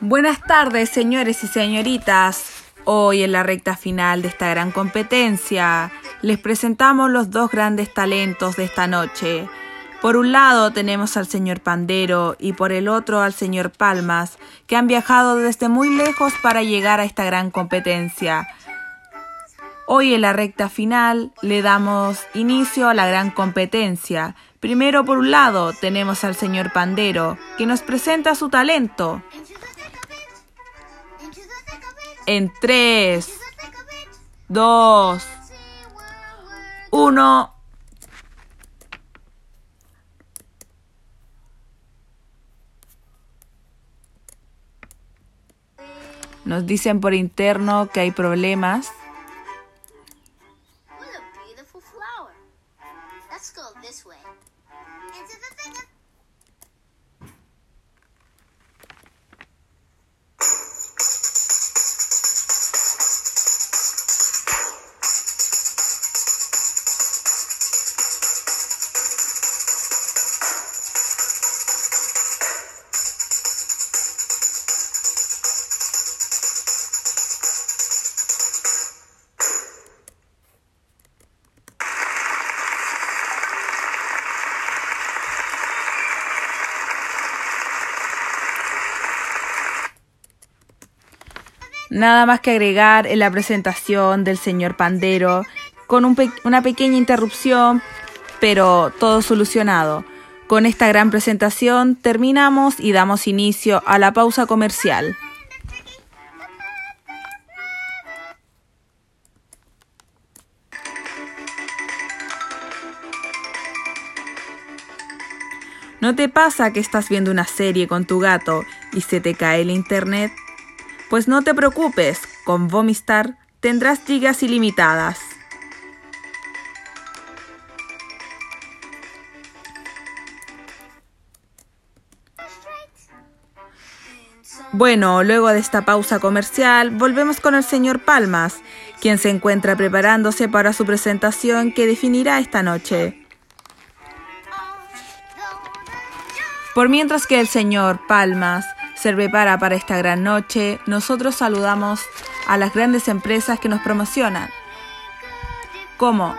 Buenas tardes, señores y señoritas. Hoy en la recta final de esta gran competencia les presentamos los dos grandes talentos de esta noche. Por un lado tenemos al señor Pandero y por el otro al señor Palmas, que han viajado desde muy lejos para llegar a esta gran competencia. Hoy en la recta final le damos inicio a la gran competencia. Primero por un lado tenemos al señor Pandero, que nos presenta su talento. En 3, 2, 1. Nos dicen por interno que hay problemas. Nada más que agregar en la presentación del señor Pandero, con una pequeña interrupción, pero todo solucionado. Con esta gran presentación terminamos y damos inicio a la pausa comercial. ¿No te pasa que estás viendo una serie con tu gato y se te cae el internet? Pues no te preocupes, con Vomistar tendrás gigas ilimitadas. Bueno, luego de esta pausa comercial, volvemos con el señor Palmas, quien se encuentra preparándose para su presentación que definirá esta noche. Por mientras que el señor Palmas se prepara para esta gran noche, nosotros saludamos a las grandes empresas que nos promocionan, como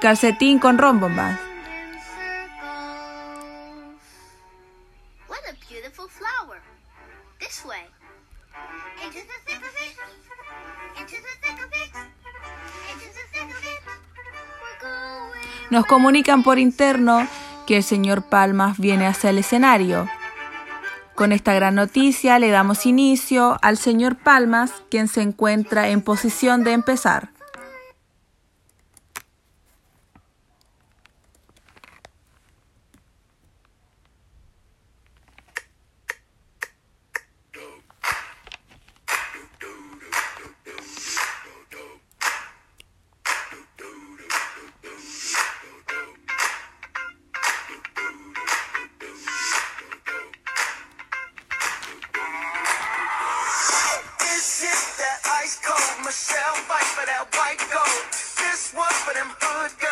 Calcetín con Rombombas, nos comunican por interno que el señor Palmas viene hacia el escenario. Con esta gran noticia le damos inicio al señor Palmas, quien se encuentra en posición de empezar. for them hood girls.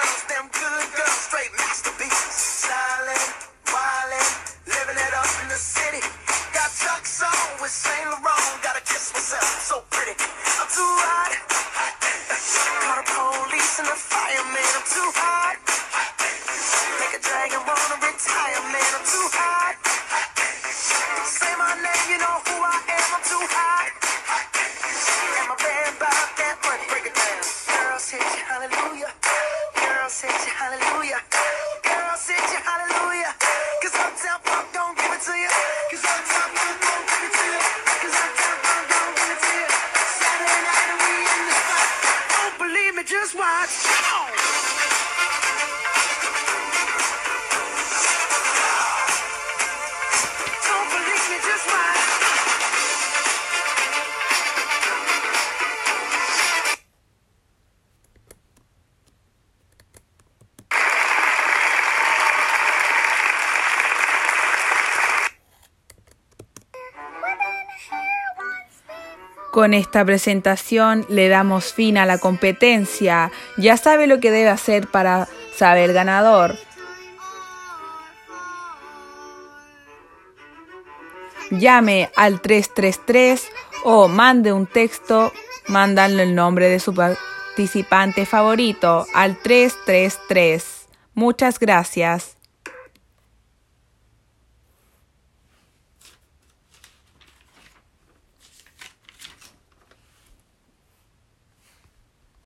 Just watch. Con esta presentación le damos fin a la competencia. Ya sabe lo que debe hacer para saber ganador. Llame al 333 o mande un texto mandando el nombre de su participante favorito al 333. Muchas gracias.